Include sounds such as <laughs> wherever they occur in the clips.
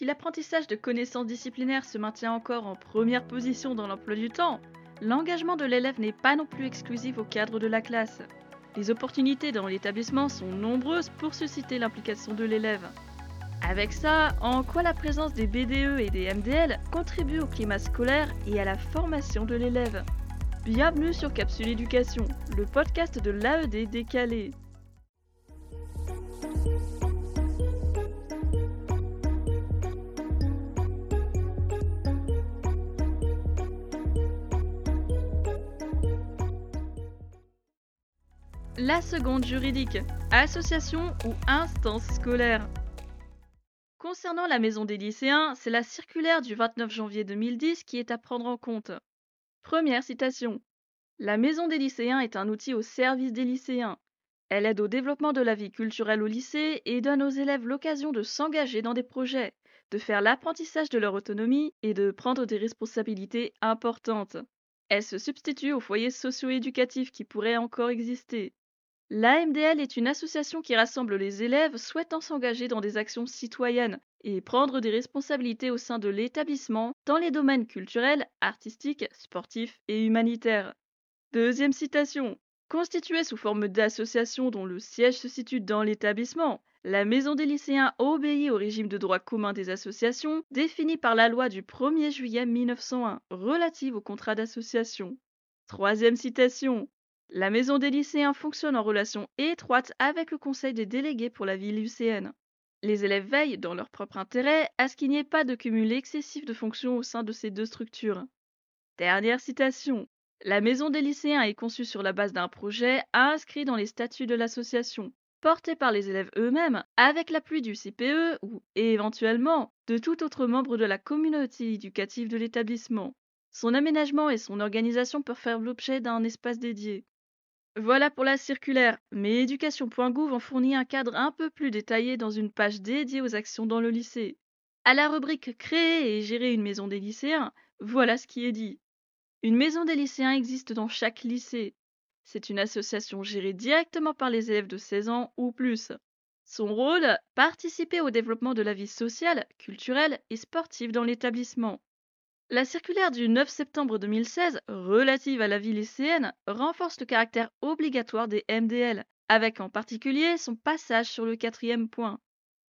Si l'apprentissage de connaissances disciplinaires se maintient encore en première position dans l'emploi du temps, l'engagement de l'élève n'est pas non plus exclusif au cadre de la classe. Les opportunités dans l'établissement sont nombreuses pour susciter l'implication de l'élève. Avec ça, en quoi la présence des BDE et des MDL contribue au climat scolaire et à la formation de l'élève? Bienvenue sur Capsule Éducation, le podcast de l'AED décalé. La seconde juridique, association ou instance scolaire. Concernant la maison des lycéens, c'est la circulaire du 29 janvier 2010 qui est à prendre en compte. Première citation. La maison des lycéens est un outil au service des lycéens. Elle aide au développement de la vie culturelle au lycée et donne aux élèves l'occasion de s'engager dans des projets, de faire l'apprentissage de leur autonomie et de prendre des responsabilités importantes. Elle se substitue aux foyers socio-éducatifs qui pourraient encore exister. L'AMDL est une association qui rassemble les élèves souhaitant s'engager dans des actions citoyennes et prendre des responsabilités au sein de l'établissement dans les domaines culturels, artistiques, sportifs et humanitaires. Deuxième citation. Constituée sous forme d'association dont le siège se situe dans l'établissement, la Maison des lycéens obéit au régime de droit commun des associations défini par la loi du 1er juillet 1901 relative au contrat d'association. Troisième citation. La maison des lycéens fonctionne en relation étroite avec le conseil des délégués pour la vie lycéenne. Les élèves veillent, dans leur propre intérêt, à ce qu'il n'y ait pas de cumul excessif de fonctions au sein de ces deux structures. Dernière citation. La maison des lycéens est conçue sur la base d'un projet inscrit dans les statuts de l'association, porté par les élèves eux-mêmes, avec l'appui du CPE ou éventuellement de tout autre membre de la communauté éducative de l'établissement. Son aménagement et son organisation peuvent faire l'objet d'un espace dédié. Voilà pour la circulaire, mais éducation.gouv en fournit un cadre un peu plus détaillé dans une page dédiée aux actions dans le lycée. À la rubrique Créer et gérer une maison des lycéens, voilà ce qui est dit. Une maison des lycéens existe dans chaque lycée. C'est une association gérée directement par les élèves de 16 ans ou plus. Son rôle, participer au développement de la vie sociale, culturelle et sportive dans l'établissement. La circulaire du 9 septembre 2016 relative à la vie lycéenne renforce le caractère obligatoire des MDL, avec en particulier son passage sur le quatrième point.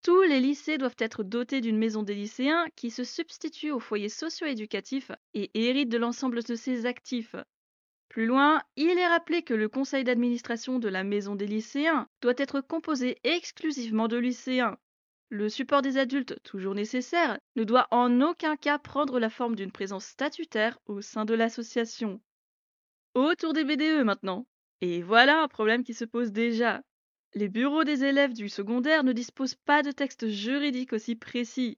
Tous les lycées doivent être dotés d'une maison des lycéens qui se substitue au foyer socio-éducatif et hérite de l'ensemble de ses actifs. Plus loin, il est rappelé que le conseil d'administration de la maison des lycéens doit être composé exclusivement de lycéens, le support des adultes, toujours nécessaire, ne doit en aucun cas prendre la forme d'une présence statutaire au sein de l'association. Autour des BDE maintenant. Et voilà un problème qui se pose déjà. Les bureaux des élèves du secondaire ne disposent pas de texte juridique aussi précis.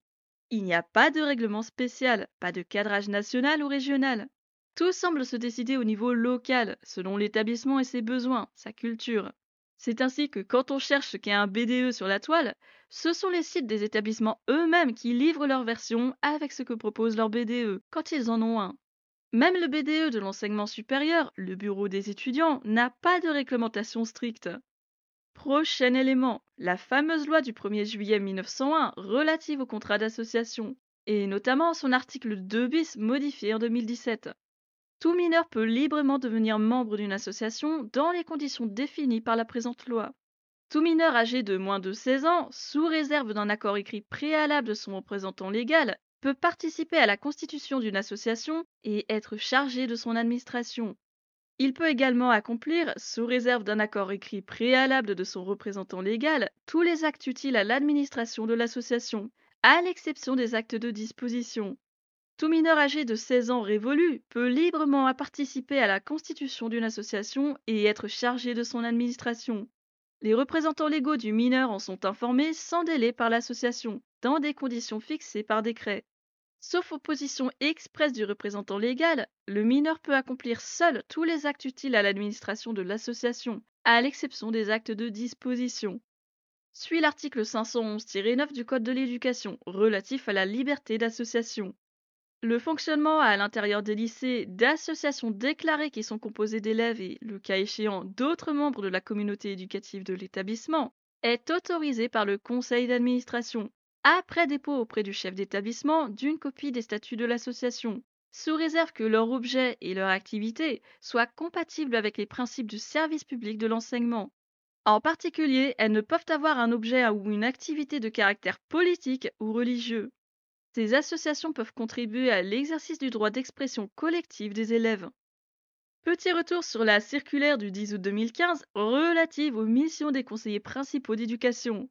Il n'y a pas de règlement spécial, pas de cadrage national ou régional. Tout semble se décider au niveau local, selon l'établissement et ses besoins, sa culture. C'est ainsi que quand on cherche ce qu'est un BDE sur la toile, ce sont les sites des établissements eux-mêmes qui livrent leur version avec ce que propose leur BDE, quand ils en ont un. Même le BDE de l'enseignement supérieur, le bureau des étudiants, n'a pas de réglementation stricte. Prochain élément, la fameuse loi du 1er juillet 1901 relative au contrat d'association, et notamment son article 2 bis modifié en 2017. Tout mineur peut librement devenir membre d'une association dans les conditions définies par la présente loi. Tout mineur âgé de moins de 16 ans, sous réserve d'un accord écrit préalable de son représentant légal, peut participer à la constitution d'une association et être chargé de son administration. Il peut également accomplir, sous réserve d'un accord écrit préalable de son représentant légal, tous les actes utiles à l'administration de l'association, à l'exception des actes de disposition. Tout mineur âgé de 16 ans révolu peut librement participer à la constitution d'une association et être chargé de son administration. Les représentants légaux du mineur en sont informés sans délai par l'association, dans des conditions fixées par décret. Sauf opposition expresse du représentant légal, le mineur peut accomplir seul tous les actes utiles à l'administration de l'association, à l'exception des actes de disposition. Suit l'article 511-9 du Code de l'éducation relatif à la liberté d'association. Le fonctionnement à l'intérieur des lycées d'associations déclarées qui sont composées d'élèves et, le cas échéant, d'autres membres de la communauté éducative de l'établissement est autorisé par le conseil d'administration. après dépôt auprès du chef d'établissement d'une copie des statuts de l'association, sous réserve que leur objet et leur activité soient compatibles avec les principes du service public de l'enseignement. En particulier, elles ne peuvent avoir un objet ou une activité de caractère politique ou religieux. Ces associations peuvent contribuer à l'exercice du droit d'expression collective des élèves. Petit retour sur la circulaire du 10 août 2015 relative aux missions des conseillers principaux d'éducation.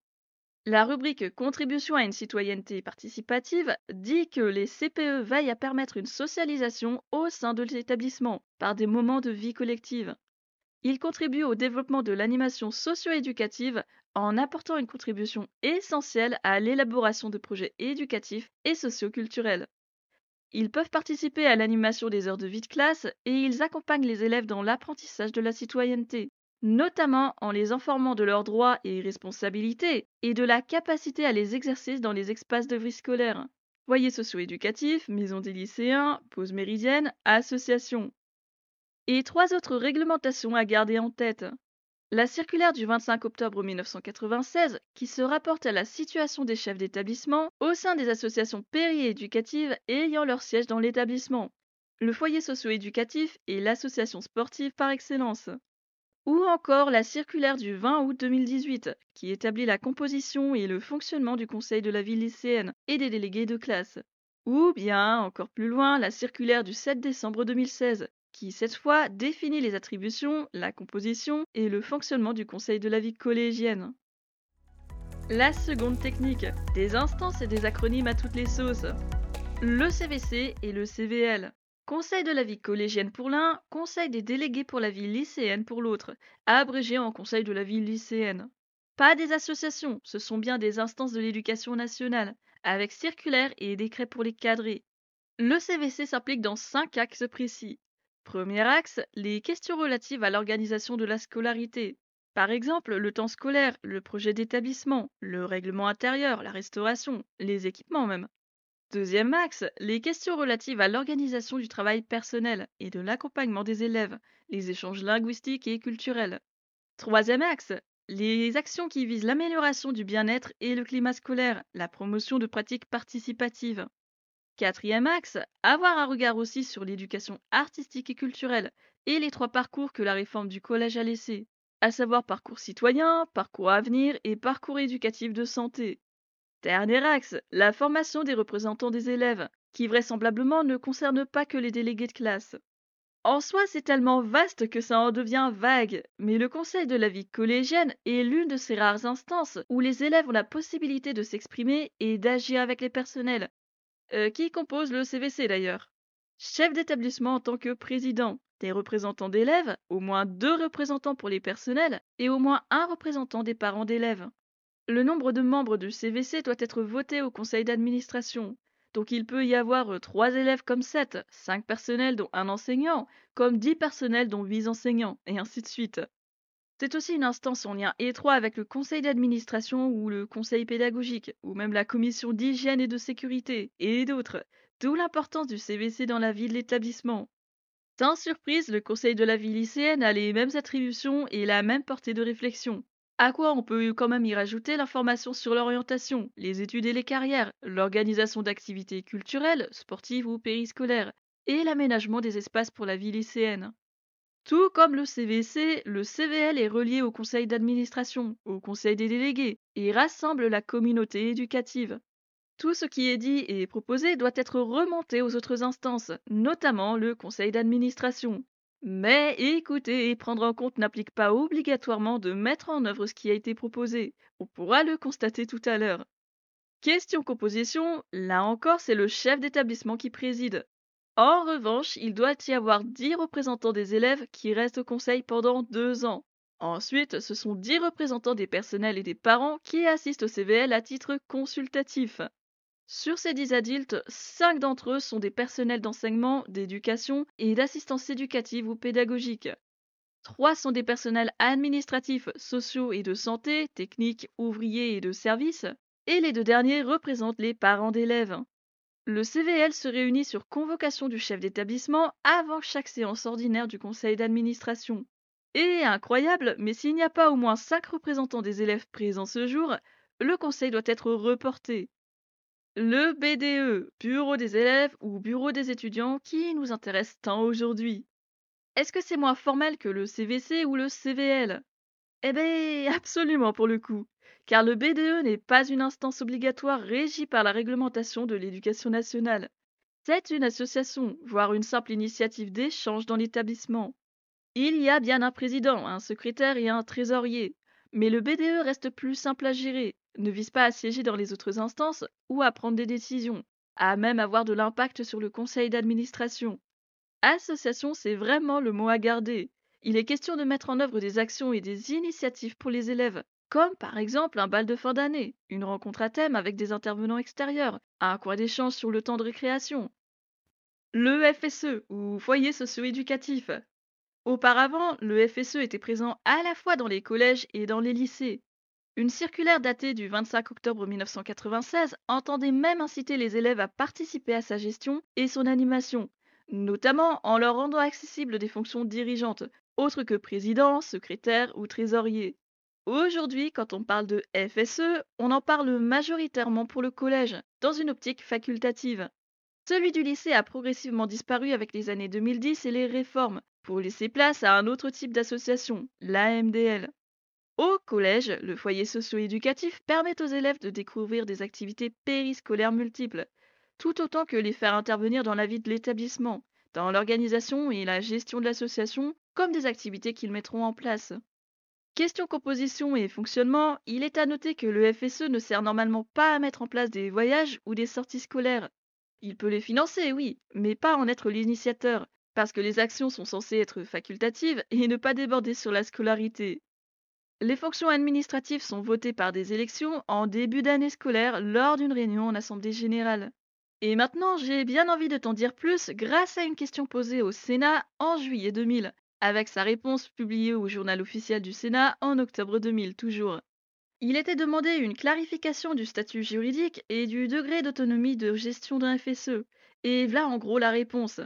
La rubrique Contribution à une citoyenneté participative dit que les CPE veillent à permettre une socialisation au sein de l'établissement par des moments de vie collective. Ils contribuent au développement de l'animation socio-éducative en apportant une contribution essentielle à l'élaboration de projets éducatifs et socioculturels. Ils peuvent participer à l'animation des heures de vie de classe et ils accompagnent les élèves dans l'apprentissage de la citoyenneté notamment en les informant de leurs droits et responsabilités et de la capacité à les exercer dans les espaces de vie scolaire. Foyer socio-éducatif, maison des lycéens, pause méridienne, association. Et trois autres réglementations à garder en tête. La circulaire du 25 octobre 1996 qui se rapporte à la situation des chefs d'établissement au sein des associations périéducatives ayant leur siège dans l'établissement. Le foyer socio-éducatif est l'association sportive par excellence. Ou encore la circulaire du 20 août 2018, qui établit la composition et le fonctionnement du conseil de la ville lycéenne et des délégués de classe. Ou bien, encore plus loin, la circulaire du 7 décembre 2016, qui cette fois définit les attributions, la composition et le fonctionnement du conseil de la vie collégienne. La seconde technique, des instances et des acronymes à toutes les sauces. Le CVC et le CVL. Conseil de la vie collégienne pour l'un, Conseil des délégués pour la vie lycéenne pour l'autre, abrégé en Conseil de la vie lycéenne. Pas des associations, ce sont bien des instances de l'éducation nationale, avec circulaires et décrets pour les cadrer. Le CVC s'implique dans cinq axes précis. Premier axe, les questions relatives à l'organisation de la scolarité. Par exemple, le temps scolaire, le projet d'établissement, le règlement intérieur, la restauration, les équipements même. Deuxième axe, les questions relatives à l'organisation du travail personnel et de l'accompagnement des élèves, les échanges linguistiques et culturels. Troisième axe, les actions qui visent l'amélioration du bien-être et le climat scolaire, la promotion de pratiques participatives. Quatrième axe, avoir un regard aussi sur l'éducation artistique et culturelle et les trois parcours que la réforme du collège a laissés, à savoir parcours citoyen, parcours à venir et parcours éducatif de santé. Dernier axe, la formation des représentants des élèves, qui vraisemblablement ne concerne pas que les délégués de classe. En soi, c'est tellement vaste que ça en devient vague, mais le conseil de la vie collégienne est l'une de ces rares instances où les élèves ont la possibilité de s'exprimer et d'agir avec les personnels, euh, qui composent le CVC d'ailleurs. Chef d'établissement en tant que président, des représentants d'élèves, au moins deux représentants pour les personnels et au moins un représentant des parents d'élèves. Le nombre de membres du CVC doit être voté au conseil d'administration. Donc il peut y avoir 3 élèves comme 7, 5 personnels dont un enseignant, comme 10 personnels dont 8 enseignants, et ainsi de suite. C'est aussi une instance en lien étroit avec le conseil d'administration ou le conseil pédagogique, ou même la commission d'hygiène et de sécurité, et d'autres, d'où l'importance du CVC dans la vie de l'établissement. Sans surprise, le conseil de la vie lycéenne a les mêmes attributions et la même portée de réflexion. À quoi on peut quand même y rajouter l'information sur l'orientation, les études et les carrières, l'organisation d'activités culturelles, sportives ou périscolaires, et l'aménagement des espaces pour la vie lycéenne. Tout comme le CVC, le CVL est relié au conseil d'administration, au conseil des délégués, et rassemble la communauté éducative. Tout ce qui est dit et proposé doit être remonté aux autres instances, notamment le conseil d'administration. Mais écouter et prendre en compte n'implique pas obligatoirement de mettre en œuvre ce qui a été proposé. On pourra le constater tout à l'heure. Question composition, là encore c'est le chef d'établissement qui préside. En revanche, il doit y avoir 10 représentants des élèves qui restent au conseil pendant deux ans. Ensuite, ce sont 10 représentants des personnels et des parents qui assistent au CVL à titre consultatif. Sur ces dix adultes, cinq d'entre eux sont des personnels d'enseignement, d'éducation et d'assistance éducative ou pédagogique. Trois sont des personnels administratifs, sociaux et de santé, techniques, ouvriers et de services. Et les deux derniers représentent les parents d'élèves. Le CVL se réunit sur convocation du chef d'établissement avant chaque séance ordinaire du conseil d'administration. Et incroyable, mais s'il n'y a pas au moins cinq représentants des élèves présents ce jour, le conseil doit être reporté. Le BDE, Bureau des élèves ou Bureau des étudiants, qui nous intéresse tant aujourd'hui. Est-ce que c'est moins formel que le CVC ou le CVL Eh bien, <laughs> absolument pour le coup, car le BDE n'est pas une instance obligatoire régie par la réglementation de l'éducation nationale. C'est une association, voire une simple initiative d'échange dans l'établissement. Il y a bien un président, un secrétaire et un trésorier, mais le BDE reste plus simple à gérer, ne vise pas à siéger dans les autres instances ou à prendre des décisions, à même avoir de l'impact sur le conseil d'administration. Association, c'est vraiment le mot à garder. Il est question de mettre en œuvre des actions et des initiatives pour les élèves, comme par exemple un bal de fin d'année, une rencontre à thème avec des intervenants extérieurs, un coin d'échange sur le temps de récréation. Le FSE, ou foyer socio-éducatif, Auparavant, le FSE était présent à la fois dans les collèges et dans les lycées. Une circulaire datée du 25 octobre 1996 entendait même inciter les élèves à participer à sa gestion et son animation, notamment en leur rendant accessibles des fonctions dirigeantes, autres que président, secrétaire ou trésorier. Aujourd'hui, quand on parle de FSE, on en parle majoritairement pour le collège, dans une optique facultative. Celui du lycée a progressivement disparu avec les années 2010 et les réformes, pour laisser place à un autre type d'association, l'AMDL. Au collège, le foyer socio-éducatif permet aux élèves de découvrir des activités périscolaires multiples, tout autant que les faire intervenir dans la vie de l'établissement, dans l'organisation et la gestion de l'association, comme des activités qu'ils mettront en place. Question composition et fonctionnement, il est à noter que le FSE ne sert normalement pas à mettre en place des voyages ou des sorties scolaires. Il peut les financer, oui, mais pas en être l'initiateur, parce que les actions sont censées être facultatives et ne pas déborder sur la scolarité. Les fonctions administratives sont votées par des élections en début d'année scolaire lors d'une réunion en Assemblée générale. Et maintenant, j'ai bien envie de t'en dire plus grâce à une question posée au Sénat en juillet 2000, avec sa réponse publiée au journal officiel du Sénat en octobre 2000 toujours. Il était demandé une clarification du statut juridique et du degré d'autonomie de gestion d'un FSE. Et voilà en gros la réponse.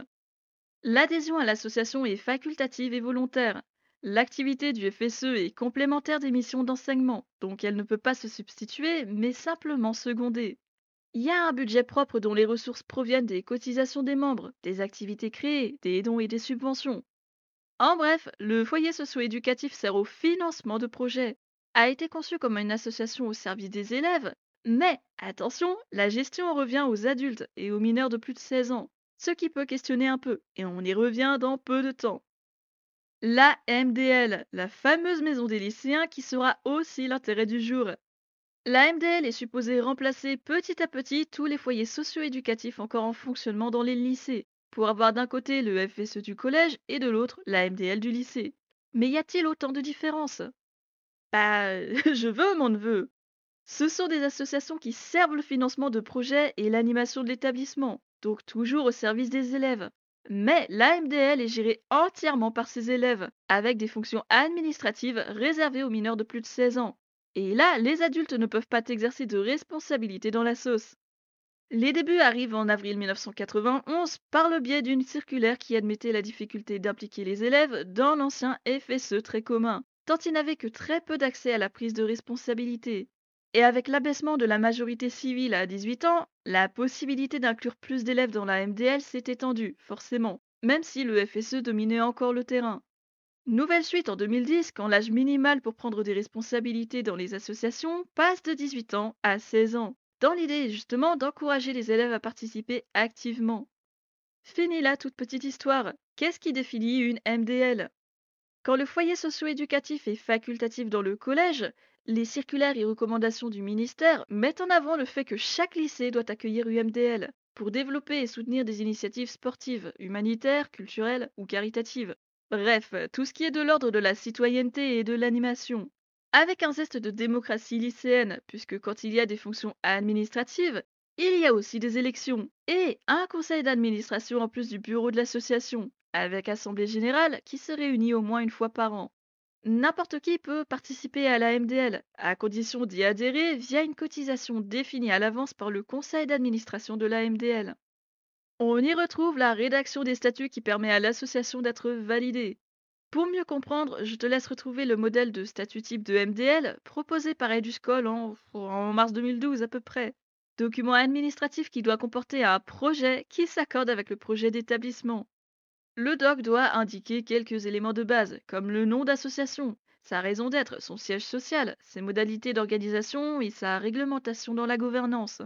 L'adhésion à l'association est facultative et volontaire. L'activité du FSE est complémentaire des missions d'enseignement, donc elle ne peut pas se substituer, mais simplement seconder. Il y a un budget propre dont les ressources proviennent des cotisations des membres, des activités créées, des dons et des subventions. En bref, le foyer socio-éducatif sert au financement de projets, a été conçu comme une association au service des élèves, mais attention, la gestion revient aux adultes et aux mineurs de plus de 16 ans ce qui peut questionner un peu, et on y revient dans peu de temps. La MDL, la fameuse maison des lycéens qui sera aussi l'intérêt du jour. La MDL est supposée remplacer petit à petit tous les foyers socio-éducatifs encore en fonctionnement dans les lycées, pour avoir d'un côté le FSE du collège et de l'autre la MDL du lycée. Mais y a-t-il autant de différences? Bah, <laughs> je veux mon neveu. Ce sont des associations qui servent le financement de projets et l'animation de l'établissement donc toujours au service des élèves. Mais l'AMDL est gérée entièrement par ses élèves, avec des fonctions administratives réservées aux mineurs de plus de 16 ans. Et là, les adultes ne peuvent pas exercer de responsabilité dans la sauce. Les débuts arrivent en avril 1991 par le biais d'une circulaire qui admettait la difficulté d'impliquer les élèves dans l'ancien FSE très commun, tant ils n'avaient que très peu d'accès à la prise de responsabilité. Et avec l'abaissement de la majorité civile à 18 ans, la possibilité d'inclure plus d'élèves dans la MDL s'est étendue, forcément, même si le FSE dominait encore le terrain. Nouvelle suite en 2010 quand l'âge minimal pour prendre des responsabilités dans les associations passe de 18 ans à 16 ans, dans l'idée justement d'encourager les élèves à participer activement. Fini là toute petite histoire. Qu'est-ce qui définit une MDL Quand le foyer socio-éducatif est facultatif dans le collège, les circulaires et recommandations du ministère mettent en avant le fait que chaque lycée doit accueillir UMDL pour développer et soutenir des initiatives sportives, humanitaires, culturelles ou caritatives. Bref, tout ce qui est de l'ordre de la citoyenneté et de l'animation. Avec un zeste de démocratie lycéenne, puisque quand il y a des fonctions administratives, il y a aussi des élections et un conseil d'administration en plus du bureau de l'association, avec assemblée générale qui se réunit au moins une fois par an. N'importe qui peut participer à la MDL, à condition d'y adhérer via une cotisation définie à l'avance par le conseil d'administration de la MDL. On y retrouve la rédaction des statuts qui permet à l'association d'être validée. Pour mieux comprendre, je te laisse retrouver le modèle de statut type de MDL proposé par Eduscol en, en mars 2012 à peu près. document administratif qui doit comporter un projet qui s'accorde avec le projet d'établissement. Le doc doit indiquer quelques éléments de base, comme le nom d'association, sa raison d'être, son siège social, ses modalités d'organisation et sa réglementation dans la gouvernance.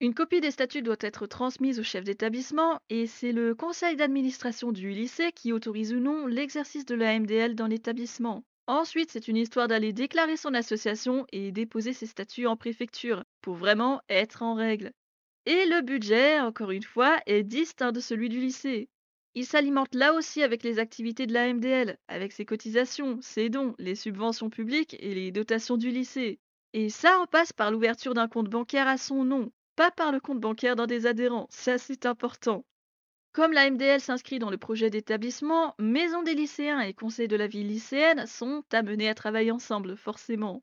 Une copie des statuts doit être transmise au chef d'établissement et c'est le conseil d'administration du lycée qui autorise ou non l'exercice de la MDL dans l'établissement. Ensuite, c'est une histoire d'aller déclarer son association et déposer ses statuts en préfecture pour vraiment être en règle. Et le budget, encore une fois, est distinct de celui du lycée. Il s'alimente là aussi avec les activités de la MDL, avec ses cotisations, ses dons, les subventions publiques et les dotations du lycée. Et ça en passe par l'ouverture d'un compte bancaire à son nom, pas par le compte bancaire d'un des adhérents, ça c'est important. Comme la MDL s'inscrit dans le projet d'établissement, Maison des lycéens et Conseil de la vie lycéenne sont amenés à travailler ensemble, forcément.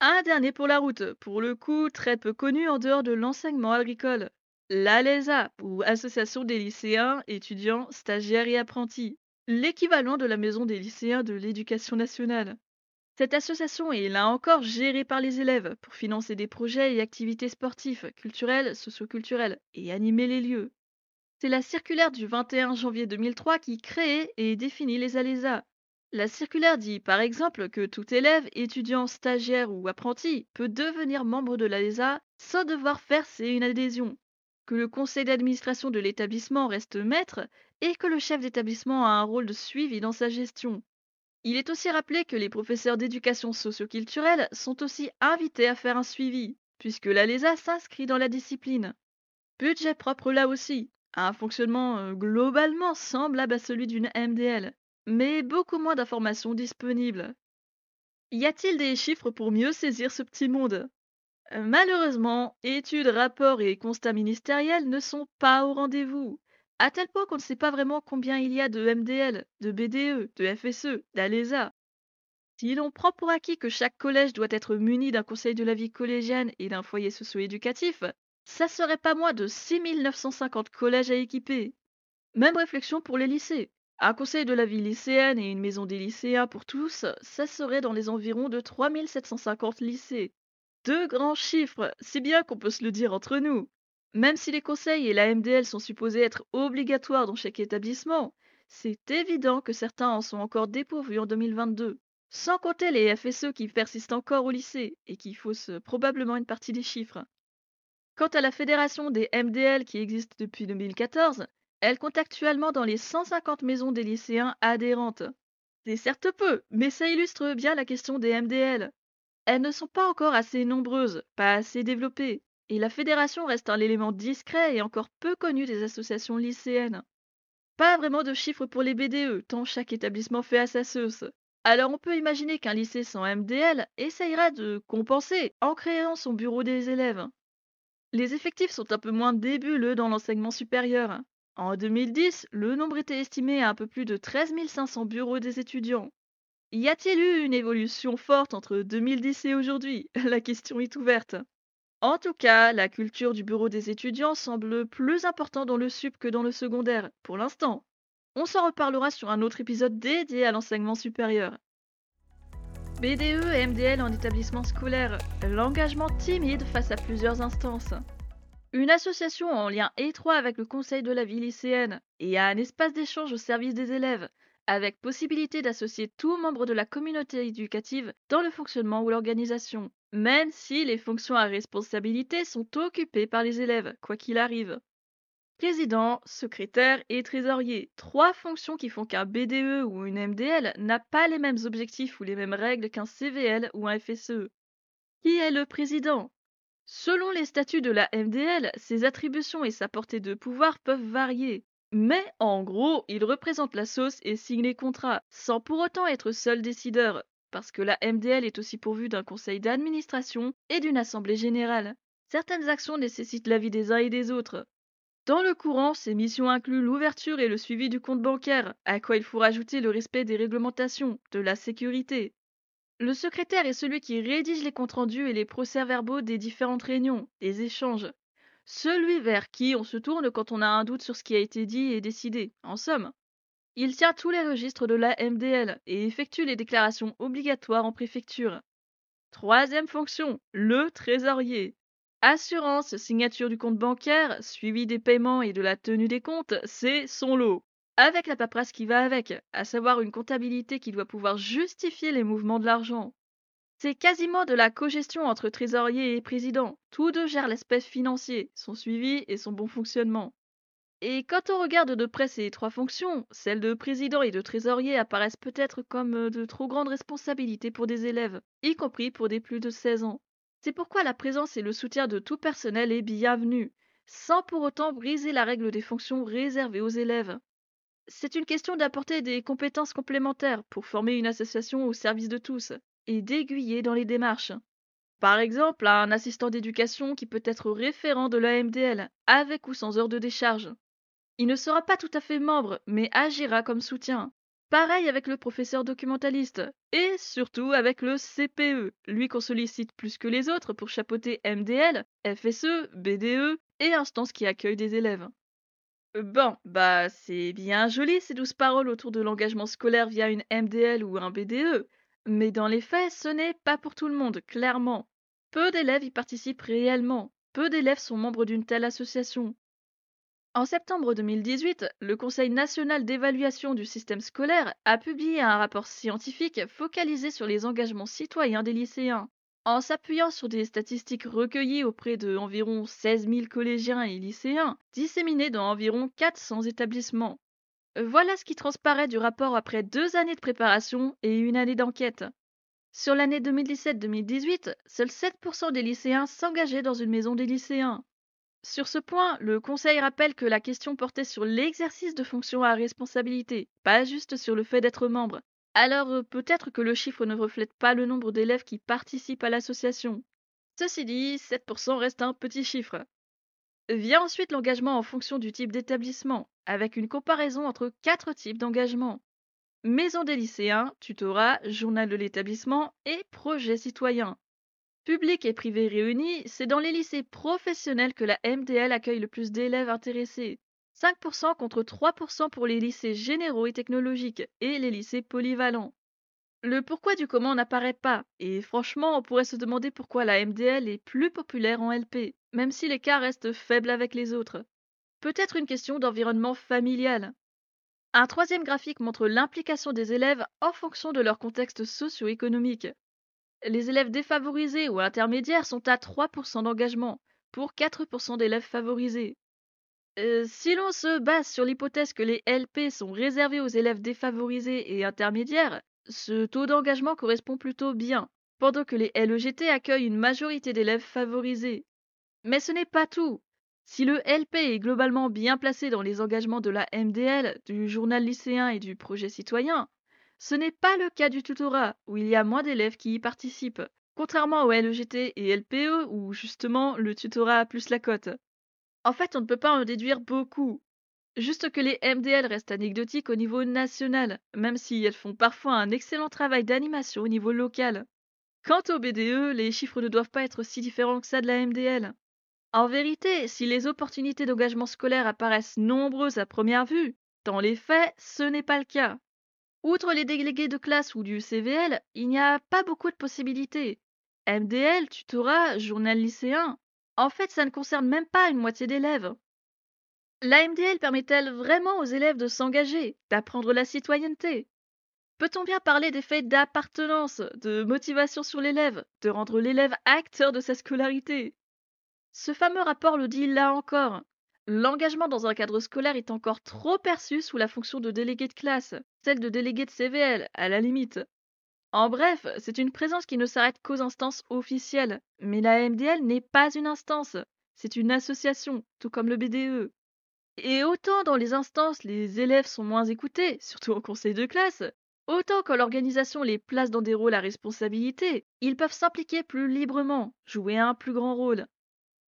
Un dernier pour la route, pour le coup très peu connu en dehors de l'enseignement agricole. L'ALESA, ou Association des lycéens, étudiants, stagiaires et apprentis, l'équivalent de la Maison des lycéens de l'éducation nationale. Cette association est là encore gérée par les élèves pour financer des projets et activités sportifs, culturels, socioculturels et animer les lieux. C'est la circulaire du 21 janvier 2003 qui crée et définit les ALESA. La circulaire dit par exemple que tout élève, étudiant, stagiaire ou apprenti peut devenir membre de l'ALESA sans devoir verser une adhésion, que le conseil d'administration de l'établissement reste maître et que le chef d'établissement a un rôle de suivi dans sa gestion. Il est aussi rappelé que les professeurs d'éducation socioculturelle sont aussi invités à faire un suivi, puisque l'ALESA s'inscrit dans la discipline. Budget propre là aussi, un fonctionnement euh, globalement semblable à celui d'une MDL, mais beaucoup moins d'informations disponibles. Y a-t-il des chiffres pour mieux saisir ce petit monde? Euh, Malheureusement, études, rapports et constats ministériels ne sont pas au rendez-vous, à tel point qu'on ne sait pas vraiment combien il y a de MDL, de BDE, de FSE, d'ALESA. Si l'on prend pour acquis que chaque collège doit être muni d'un conseil de la vie collégienne et d'un foyer socio-éducatif, ça serait pas moins de 6950 collèges à équiper. Même réflexion pour les lycées. Un conseil de la vie lycéenne et une maison des lycéens pour tous, ça serait dans les environs de 3750 lycées. Deux grands chiffres, si bien qu'on peut se le dire entre nous. Même si les conseils et la MDL sont supposés être obligatoires dans chaque établissement, c'est évident que certains en sont encore dépourvus en 2022. Sans compter les FSE qui persistent encore au lycée et qui faussent probablement une partie des chiffres. Quant à la fédération des MDL qui existe depuis 2014, elle compte actuellement dans les 150 maisons des lycéens adhérentes. C'est certes peu, mais ça illustre bien la question des MDL. Elles ne sont pas encore assez nombreuses, pas assez développées, et la fédération reste un élément discret et encore peu connu des associations lycéennes. Pas vraiment de chiffres pour les BDE, tant chaque établissement fait à sa sauce. Alors on peut imaginer qu'un lycée sans MDL essayera de compenser en créant son bureau des élèves. Les effectifs sont un peu moins débuleux dans l'enseignement supérieur. En 2010, le nombre était estimé à un peu plus de 13 500 bureaux des étudiants. Y a-t-il eu une évolution forte entre 2010 et aujourd'hui? <laughs> La question est ouverte. En tout cas, la culture du bureau des étudiants semble plus importante dans le sup que dans le secondaire, pour l'instant. On s'en reparlera sur un autre épisode dédié à l'enseignement supérieur. BDE et MDL en établissement scolaire, l'engagement timide face à plusieurs instances. Une association en lien étroit avec le conseil de la vie lycéenne et à un espace d'échange au service des élèves, avec possibilité d'associer tout membre de la communauté éducative dans le fonctionnement ou l'organisation, même si les fonctions à responsabilité sont occupées par les élèves, quoi qu'il arrive. Président, secrétaire et trésorier, trois fonctions qui font qu'un BDE ou une MDL n'a pas les mêmes objectifs ou les mêmes règles qu'un CVL ou un FSE. Qui est le président? Selon les statuts de la MDL, ses attributions et sa portée de pouvoir peuvent varier. Mais en gros, il représente la sauce et signe les contrats, sans pour autant être seul décideur, parce que la MDL est aussi pourvue d'un conseil d'administration et d'une assemblée générale. Certaines actions nécessitent l'avis des uns et des autres, dans le courant, ces missions incluent l'ouverture et le suivi du compte bancaire, à quoi il faut rajouter le respect des réglementations, de la sécurité. Le secrétaire est celui qui rédige les comptes rendus et les procès-verbaux des différentes réunions, des échanges. Celui vers qui on se tourne quand on a un doute sur ce qui a été dit et décidé, en somme. Il tient tous les registres de la MDL et effectue les déclarations obligatoires en préfecture. Troisième fonction, le trésorier. Assurance, signature du compte bancaire, suivi des paiements et de la tenue des comptes, c'est son lot. Avec la paperasse qui va avec, à savoir une comptabilité qui doit pouvoir justifier les mouvements de l'argent. C'est quasiment de la cogestion entre trésorier et président. Tous deux gèrent l'aspect financier, son suivi et son bon fonctionnement. Et quand on regarde de près ces trois fonctions, celles de président et de trésorier apparaissent peut-être comme euh, de trop grandes responsabilités pour des élèves, y compris pour des plus de 16 ans. C'est pourquoi la présence et le soutien de tout personnel est bienvenu, sans pour autant briser la règle des fonctions réservées aux élèves. C'est une question d'apporter des compétences complémentaires pour former une association au service de tous et d'aiguiller dans les démarches. Par exemple, un assistant d'éducation qui peut être référent de l'AMDL, avec ou sans heure de décharge. Il ne sera pas tout à fait membre, mais agira comme soutien. Pareil avec le professeur documentaliste, et surtout avec le CPE, lui qu'on sollicite plus que les autres pour chapeauter MDL, FSE, BDE et instances qui accueillent des élèves. Bon, bah c'est bien joli ces douze paroles autour de l'engagement scolaire via une MDL ou un BDE, mais dans les faits, ce n'est pas pour tout le monde, clairement. Peu d'élèves y participent réellement, peu d'élèves sont membres d'une telle association, en septembre 2018, le Conseil national d'évaluation du système scolaire a publié un rapport scientifique focalisé sur les engagements citoyens des lycéens. En s'appuyant sur des statistiques recueillies auprès de environ 16 000 collégiens et lycéens, disséminés dans environ 400 établissements. Voilà ce qui transparaît du rapport après deux années de préparation et une année d'enquête. Sur l'année 2017-2018, seuls 7% des lycéens s'engageaient dans une maison des lycéens. Sur ce point, le Conseil rappelle que la question portait sur l'exercice de fonctions à responsabilité, pas juste sur le fait d'être membre. Alors euh, peut-être que le chiffre ne reflète pas le nombre d'élèves qui participent à l'association. Ceci dit, 7% reste un petit chiffre. Vient ensuite l'engagement en fonction du type d'établissement, avec une comparaison entre quatre types d'engagement. Maison des lycéens, tutorat, journal de l'établissement et projet citoyen. Public et privé réunis, c'est dans les lycées professionnels que la MDL accueille le plus d'élèves intéressés. 5% contre 3% pour les lycées généraux et technologiques et les lycées polyvalents. Le pourquoi du comment n'apparaît pas, et franchement, on pourrait se demander pourquoi la MDL est plus populaire en LP, même si l'écart reste faible avec les autres. Peut-être une question d'environnement familial. Un troisième graphique montre l'implication des élèves en fonction de leur contexte socio-économique. Les élèves défavorisés ou intermédiaires sont à 3% d'engagement pour 4% d'élèves favorisés. Euh, si l'on se base sur l'hypothèse que les LP sont réservés aux élèves défavorisés et intermédiaires, ce taux d'engagement correspond plutôt bien, pendant que les LEGT accueillent une majorité d'élèves favorisés. Mais ce n'est pas tout. Si le LP est globalement bien placé dans les engagements de la MDL, du journal lycéen et du projet citoyen, ce n'est pas le cas du tutorat, où il y a moins d'élèves qui y participent, contrairement au LEGT et LPE, où justement le tutorat a plus la cote. En fait, on ne peut pas en déduire beaucoup. Juste que les MDL restent anecdotiques au niveau national, même si elles font parfois un excellent travail d'animation au niveau local. Quant au BDE, les chiffres ne doivent pas être si différents que ça de la MDL. En vérité, si les opportunités d'engagement scolaire apparaissent nombreuses à première vue, dans les faits, ce n'est pas le cas. Outre les délégués de classe ou du CVL, il n'y a pas beaucoup de possibilités. MDL, tutorat, journal lycéen. En fait, ça ne concerne même pas une moitié d'élèves. La MDL permet-elle vraiment aux élèves de s'engager, d'apprendre la citoyenneté? Peut-on bien parler d'effet d'appartenance, de motivation sur l'élève, de rendre l'élève acteur de sa scolarité? Ce fameux rapport le dit là encore. L'engagement dans un cadre scolaire est encore trop perçu sous la fonction de délégué de classe, celle de délégué de CVL, à la limite. En bref, c'est une présence qui ne s'arrête qu'aux instances officielles. Mais la MDL n'est pas une instance, c'est une association, tout comme le BDE. Et autant dans les instances les élèves sont moins écoutés, surtout en conseil de classe, autant quand l'organisation les place dans des rôles à responsabilité, ils peuvent s'impliquer plus librement, jouer un plus grand rôle.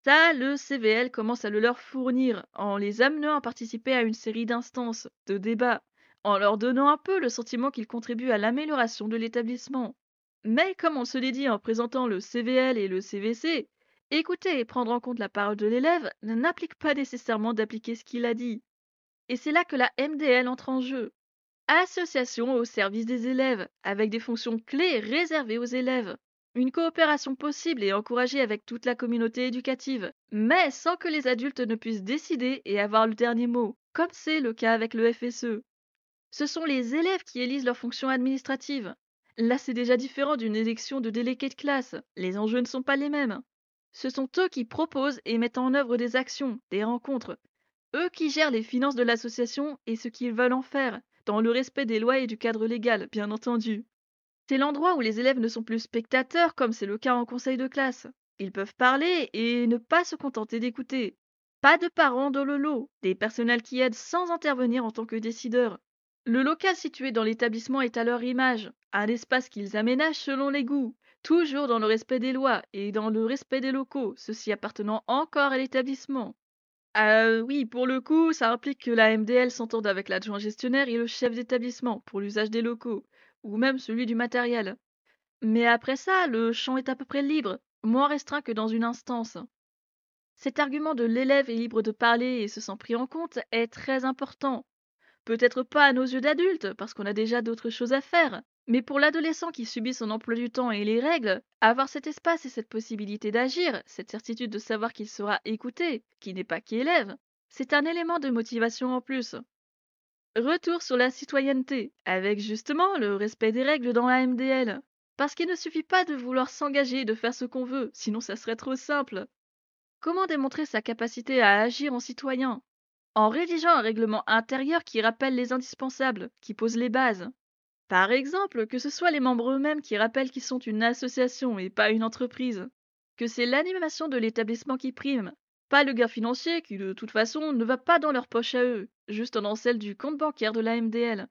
Ça, le CVL commence à le leur fournir en les amenant à participer à une série d'instances, de débats, en leur donnant un peu le sentiment qu'ils contribuent à l'amélioration de l'établissement. Mais comme on se l'est dit en présentant le CVL et le CVC, écouter et prendre en compte la parole de l'élève n'implique pas nécessairement d'appliquer ce qu'il a dit. Et c'est là que la MDL entre en jeu. Association au service des élèves, avec des fonctions clés réservées aux élèves. une coopération possible et encouragée avec toute la communauté éducative, mais sans que les adultes ne puissent décider et avoir le dernier mot, comme c'est le cas avec le FSE. Ce sont les élèves qui élisent leurs fonctions administratives. Là, c'est déjà différent d'une élection de délégué de classe. Les enjeux ne sont pas les mêmes. Ce sont eux qui proposent et mettent en œuvre des actions, des rencontres. Eux qui gèrent les finances de l'association et ce qu'ils veulent en faire, dans le respect des lois et du cadre légal, bien entendu. C'est l'endroit où les élèves ne sont plus spectateurs comme c'est le cas en conseil de classe. Ils peuvent parler et ne pas se contenter d'écouter. Pas de parents dans le lot, des personnels qui aident sans intervenir en tant que décideurs. Le local situé dans l'établissement est à leur image, un espace qu'ils aménagent selon les goûts, toujours dans le respect des lois et dans le respect des locaux, ceux-ci appartenant encore à l'établissement. Ah oui, pour le coup, ça implique que la MDL s'entende avec l'adjoint gestionnaire et le chef d'établissement pour l'usage des locaux, ou même celui du matériel. Mais après ça, le champ est à peu près libre, moins restreint que dans une instance. Cet argument de l'élève est libre de parler et se sent pris en compte est très important, Peut-être pas à nos yeux d'adultes, parce qu'on a déjà d'autres choses à faire, mais pour l'adolescent qui subit son emploi du temps et les règles, avoir cet espace et cette possibilité d'agir, cette certitude de savoir qu'il sera écouté, qui n'est pas qu'élève, c'est un élément de motivation en plus. Retour sur la citoyenneté, avec justement le respect des règles dans la MDL. Parce qu'il ne suffit pas de vouloir s'engager et de faire ce qu'on veut, sinon ça serait trop simple. Comment démontrer sa capacité à agir en citoyen? En rédigeant un règlement intérieur qui rappelle les indispensables, qui pose les bases. Par exemple, que ce soit les membres eux-mêmes qui rappellent qu'ils sont une association et pas une entreprise, que c'est l'animation de l'établissement qui prime, pas le gain financier qui de toute façon ne va pas dans leur poche à eux, juste dans celle du compte bancaire de la MDL.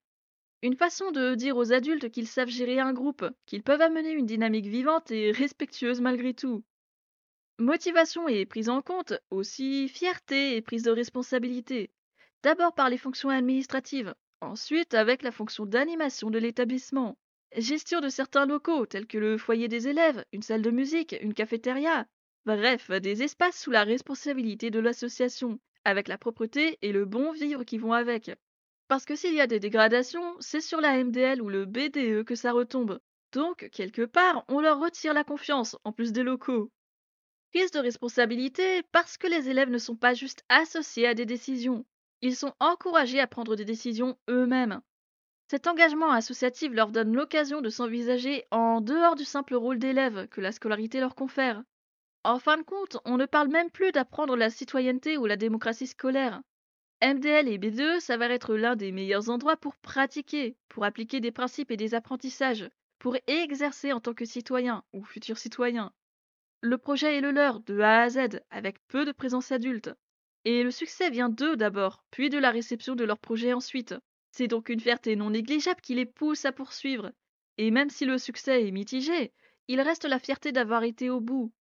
Une façon de dire aux adultes qu'ils savent gérer un groupe, qu'ils peuvent amener une dynamique vivante et respectueuse malgré tout, Motivation et prise en compte, aussi fierté et prise de responsabilité. D'abord par les fonctions administratives, ensuite avec la fonction d'animation de l'établissement. Gestion de certains locaux tels que le foyer des élèves, une salle de musique, une cafétéria. Bref, des espaces sous la responsabilité de l'association, avec la propreté et le bon vivre qui vont avec. Parce que s'il y a des dégradations, c'est sur la MDL ou le BDE que ça retombe. Donc, quelque part, on leur retire la confiance, en plus des locaux. Prise de responsabilité parce que les élèves ne sont pas juste associés à des décisions. Ils sont encouragés à prendre des décisions eux-mêmes. Cet engagement associatif leur donne l'occasion de s'envisager en dehors du simple rôle d'élève que la scolarité leur confère. En fin de compte, on ne parle même plus d'apprendre la citoyenneté ou la démocratie scolaire. MDL et B2 s'avèrent être l'un des meilleurs endroits pour pratiquer, pour appliquer des principes et des apprentissages, pour exercer en tant que citoyen ou futur citoyen. Le projet est le leur, de A à Z, avec peu de présence adulte. Et le succès vient d'eux d'abord, puis de la réception de leur projet ensuite. C'est donc une fierté non négligeable qui les pousse à poursuivre. Et même si le succès est mitigé, il reste la fierté d'avoir été au bout.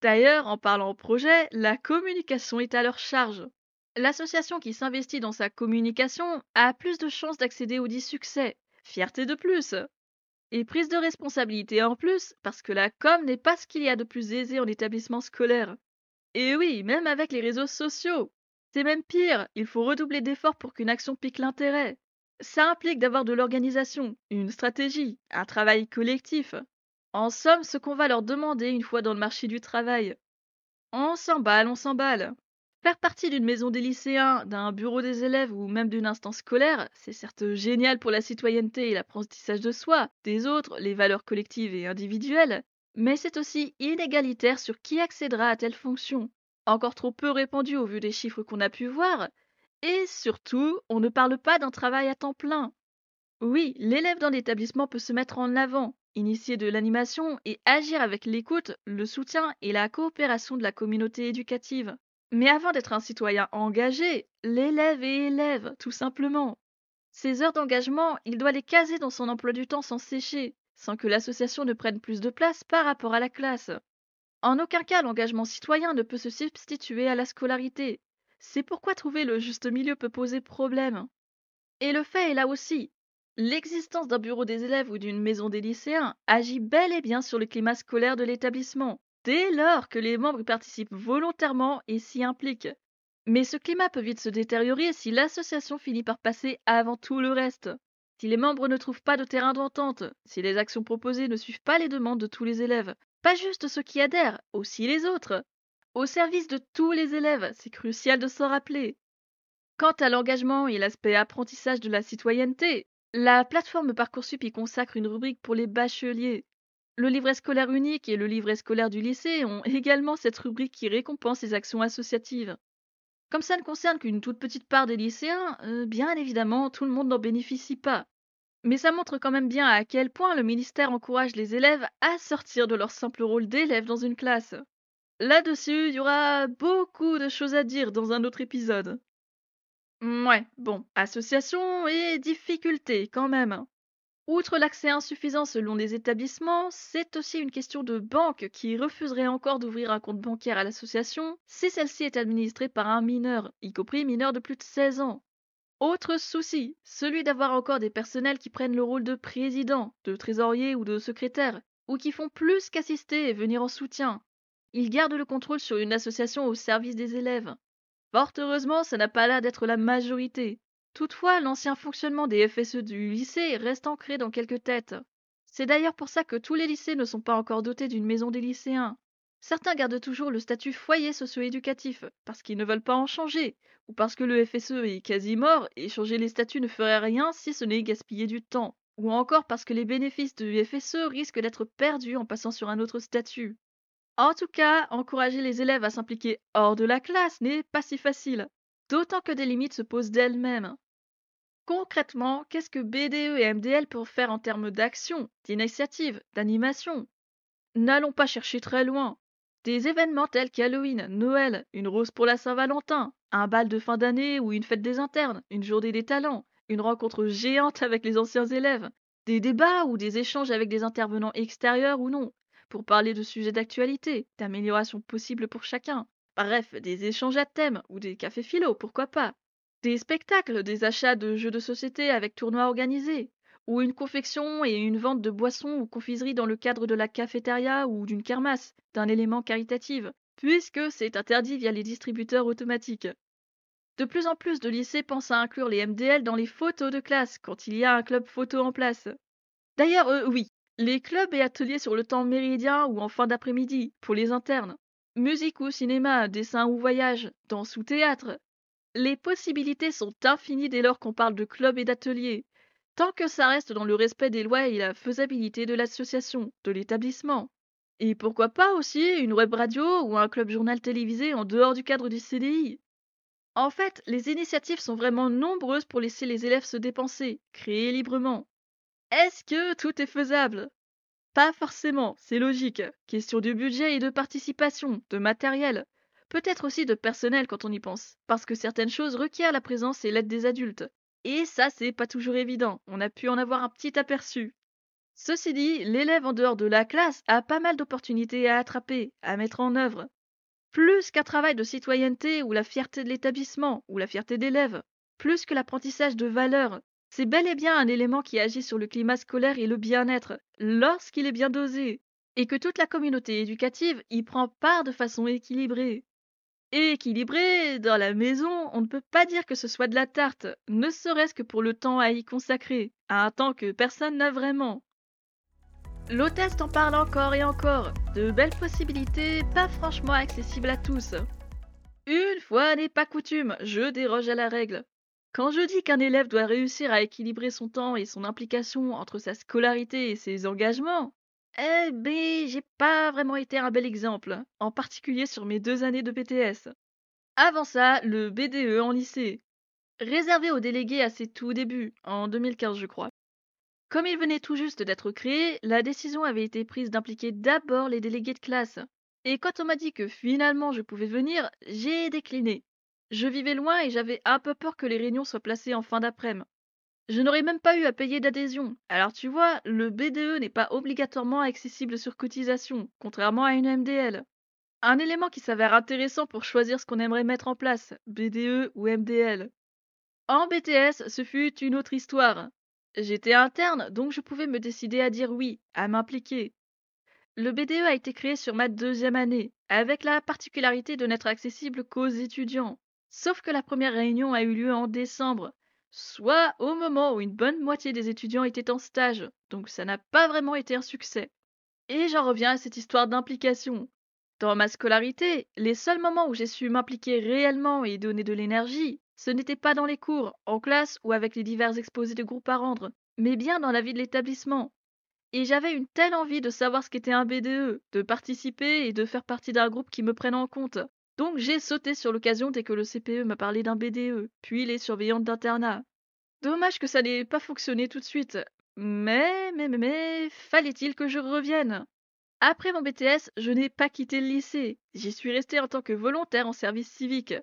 D'ailleurs, en parlant projet, la communication est à leur charge. L'association qui s'investit dans sa communication a plus de chances d'accéder au dit succès. Fierté de plus. Et prise de responsabilité en plus, parce que la com n'est pas ce qu'il y a de plus aisé en établissement scolaire. Et oui, même avec les réseaux sociaux. C'est même pire, il faut redoubler d'efforts pour qu'une action pique l'intérêt. Ça implique d'avoir de l'organisation, une stratégie, un travail collectif. En somme, ce qu'on va leur demander une fois dans le marché du travail. On s'emballe, on s'emballe. Faire partie d'une maison des lycéens, d'un bureau des élèves ou même d'une instance scolaire, c'est certes génial pour la citoyenneté et l'apprentissage de soi, des autres, les valeurs collectives et individuelles, mais c'est aussi inégalitaire sur qui accédera à telle fonction, encore trop peu répandu au vu des chiffres qu'on a pu voir, et surtout, on ne parle pas d'un travail à temps plein. Oui, l'élève dans l'établissement peut se mettre en avant, initier de l'animation et agir avec l'écoute, le soutien et la coopération de la communauté éducative. Mais avant d'être un citoyen engagé, l'élève est élève, tout simplement. Ces heures d'engagement, il doit les caser dans son emploi du temps sans sécher, sans que l'association ne prenne plus de place par rapport à la classe. En aucun cas l'engagement citoyen ne peut se substituer à la scolarité. C'est pourquoi trouver le juste milieu peut poser problème. Et le fait est là aussi. L'existence d'un bureau des élèves ou d'une maison des lycéens agit bel et bien sur le climat scolaire de l'établissement dès lors que les membres participent volontairement et s'y impliquent. Mais ce climat peut vite se détériorer si l'association finit par passer avant tout le reste. Si les membres ne trouvent pas de terrain d'entente, si les actions proposées ne suivent pas les demandes de tous les élèves, pas juste ceux qui adhèrent, aussi les autres. Au service de tous les élèves, c'est crucial de s'en rappeler. Quant à l'engagement et l'aspect apprentissage de la citoyenneté, la plateforme Parcoursup y consacre une rubrique pour les bacheliers. Le livret scolaire unique et le livret scolaire du lycée ont <laughs> également cette rubrique qui récompense les actions associatives. Comme ça ne concerne qu'une toute petite part des lycéens, euh, bien évidemment, tout le monde n'en bénéficie pas. Mais ça montre quand même bien à quel point le ministère encourage les élèves à sortir de leur simple rôle d'élève dans une classe. Là-dessus, il y aura beaucoup de choses à dire dans un autre épisode. Ouais, bon, association et difficultés quand même. Outre l'accès insuffisant selon les établissements, c'est aussi une question de banque qui refuserait encore d'ouvrir un compte bancaire à l'association si celle-ci est administrée par un mineur, y compris mineur de plus de 16 ans. Autre souci, celui d'avoir encore des personnels qui prennent le rôle de président, de trésorier ou de secrétaire, ou qui font plus qu'assister et venir en soutien. Ils gardent le contrôle sur une association au service des élèves. Fort heureusement, ça n'a pas l'air d'être la majorité. Toutefois, l'ancien fonctionnement des FSE du lycée reste ancré dans quelques têtes. C'est d'ailleurs pour ça que tous les lycées ne sont pas encore dotés d'une maison des lycéens. Certains gardent toujours le statut foyer socio-éducatif, parce qu'ils ne veulent pas en changer, ou parce que le FSE est quasi mort et changer les statuts ne ferait rien si ce n'est gaspiller du temps, ou encore parce que les bénéfices du FSE risquent d'être perdus en passant sur un autre statut. En tout cas, encourager les élèves à s'impliquer hors de la classe n'est pas si facile, d'autant que des limites se posent d'elles-mêmes. Concrètement, qu'est-ce que BDE et MDL peuvent faire en termes d'action, d'initiative, d'animation? N'allons pas chercher très loin. Des événements tels qu'Halloween, Noël, une rose pour la Saint-Valentin, un bal de fin d'année ou une fête des internes, une journée des talents, une rencontre géante avec les anciens élèves, des débats ou des échanges avec des intervenants extérieurs ou non, pour parler de sujets d'actualité, d'amélioration possible pour chacun. Bref, des échanges à thème ou des cafés philo, pourquoi pas. Des spectacles, des achats de jeux de société avec tournois organisés, ou une confection et une vente de boissons ou confiseries dans le cadre de la cafétéria ou d'une kermasse, d'un élément caritatif, puisque c'est interdit via les distributeurs automatiques. De plus en plus de lycées pensent à inclure les MDL dans les photos de classe quand il y a un club photo en place. D'ailleurs, euh, oui, les clubs et ateliers sur le temps méridien ou en fin d'après-midi pour les internes. Musique ou cinéma, dessin ou voyage, danse ou théâtre. Les possibilités sont infinies dès lors qu'on parle de club et d'atelier, tant que ça reste dans le respect des lois et la faisabilité de l'association, de l'établissement. Et pourquoi pas aussi une web radio ou un club journal télévisé en dehors du cadre du CDI En fait, les initiatives sont vraiment nombreuses pour laisser les élèves se dépenser, créer librement. Est-ce que tout est faisable? Pas forcément, c'est logique. Question de budget et de participation, de matériel. Peut-être aussi de personnel quand on y pense, parce que certaines choses requièrent la présence et l'aide des adultes. Et ça, c'est pas toujours évident. On a pu en avoir un petit aperçu. Ceci dit, l'élève en dehors de la classe a pas mal d'opportunités à attraper, à mettre en œuvre. Plus qu'un travail de citoyenneté ou la fierté de l'établissement ou la fierté d'élève, plus que l'apprentissage de valeurs, c'est bel et bien un élément qui agit sur le climat scolaire et le bien-être, lorsqu'il est bien dosé, et que toute la communauté éducative y prend part de façon équilibrée. Équilibré, dans la maison, on ne peut pas dire que ce soit de la tarte, ne serait-ce que pour le temps à y consacrer, à un temps que personne n'a vraiment. L'hôtesse t'en parle encore et encore, de belles possibilités pas franchement accessibles à tous. Une fois n'est pas coutume, je déroge à la règle. Quand je dis qu'un élève doit réussir à équilibrer son temps et son implication entre sa scolarité et ses engagements, eh ben, j'ai pas vraiment été un bel exemple, en particulier sur mes deux années de BTS. Avant ça, le BDE en lycée, réservé aux délégués à ses tout débuts, en 2015 je crois. Comme il venait tout juste d'être créé, la décision avait été prise d'impliquer d'abord les délégués de classe. Et quand on m'a dit que finalement je pouvais venir, j'ai décliné. Je vivais loin et j'avais un peu peur que les réunions soient placées en fin d'après-midi. Je n'aurais même pas eu à payer d'adhésion. Alors tu vois, le BDE n'est pas obligatoirement accessible sur cotisation, contrairement à une MDL. Un élément qui s'avère intéressant pour choisir ce qu'on aimerait mettre en place, BDE ou MDL. En BTS, ce fut une autre histoire. J'étais interne, donc je pouvais me décider à dire oui, à m'impliquer. Le BDE a été créé sur ma deuxième année, avec la particularité de n'être accessible qu'aux étudiants. Sauf que la première réunion a eu lieu en décembre, soit au moment où une bonne moitié des étudiants étaient en stage, donc ça n'a pas vraiment été un succès. Et j'en reviens à cette histoire d'implication. Dans ma scolarité, les seuls moments où j'ai su m'impliquer réellement et donner de l'énergie, ce n'était pas dans les cours, en classe ou avec les divers exposés de groupes à rendre, mais bien dans la vie de l'établissement. Et j'avais une telle envie de savoir ce qu'était un BDE, de participer et de faire partie d'un groupe qui me prenne en compte. Donc j'ai sauté sur l'occasion dès que le CPE m'a parlé d'un BDE, puis les surveillantes d'internat. Dommage que ça n'ait pas fonctionné tout de suite. Mais, mais, mais, mais, fallait-il que je revienne? Après mon BTS, je n'ai pas quitté le lycée. J'y suis restée en tant que volontaire en service civique.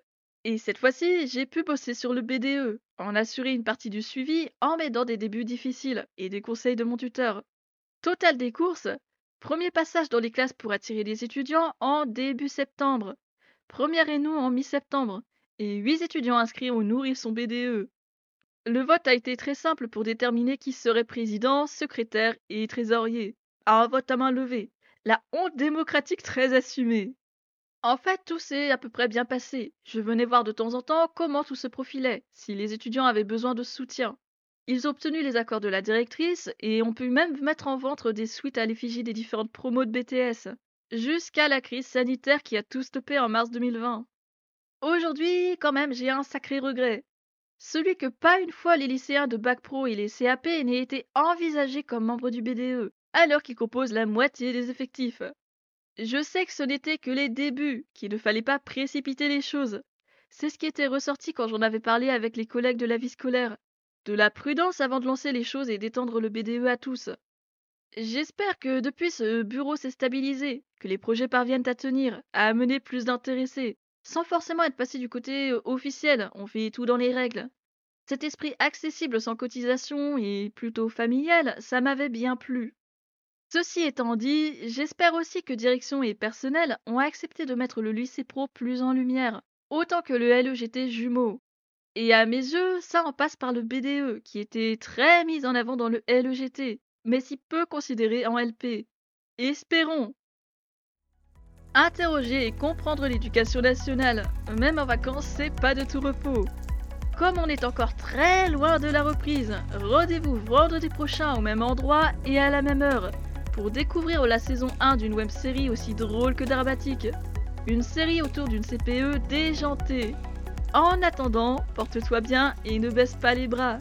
Et cette fois-ci, j'ai pu bosser sur le BDE, en assurer une partie du suivi en m'aidant des débuts difficiles et des conseils de mon tuteur. Total des courses, premier passage dans les classes pour attirer les étudiants en début septembre. Première réunion en mi-septembre et 8 étudiants inscrits au Nourrisson BDE. Le vote a été très simple pour déterminer qui serait président, secrétaire et trésorier. Un vote à main levée. La honte démocratique très assumée. En fait, tout s'est à peu près bien passé. Je venais voir de temps en temps comment tout se profilait, si les étudiants avaient besoin de soutien. Ils ont obtenu les accords de la directrice et ont pu même mettre en vente des suites à l'effigie des différentes promos de BTS, jusqu'à la crise sanitaire qui a tout stoppé en mars 2020. Aujourd'hui, quand même, j'ai un sacré regret. Celui que pas une fois les lycéens de Bac Pro et les CAP n'aient été envisagés comme membres du BDE, alors qu'ils composent la moitié des effectifs. Je sais que ce n'était que les débuts, qu'il ne fallait pas précipiter les choses. C'est ce qui était ressorti quand j'en avais parlé avec les collègues de la vie scolaire. De la prudence avant de lancer les choses et d'étendre le BDE à tous. J'espère que depuis ce bureau s'est stabilisé, que les projets parviennent à tenir, à amener plus d'intéressés, sans forcément être passé du côté euh, officiel, on fait tout dans les règles. Cet esprit accessible sans cotisation et plutôt familial, ça m'avait bien plu. Ceci étant dit, j'espère aussi que direction et personnel ont accepté de mettre le lycée pro plus en lumière, autant que le LEGT jumeau. Et à mes yeux, ça en passe par le BDE, qui était très mis en avant dans le LEGT, mais si peu considéré en LP. Espérons Interroger et comprendre l'éducation nationale, même en vacances, c'est pas de tout repos. Comme on est encore très loin de la reprise, rendez-vous vendredi prochain au même endroit et à la même heure pour découvrir la saison 1 d'une web série aussi drôle que dramatique. Une série autour d'une CPE déjantée. En attendant, porte-toi bien et ne baisse pas les bras.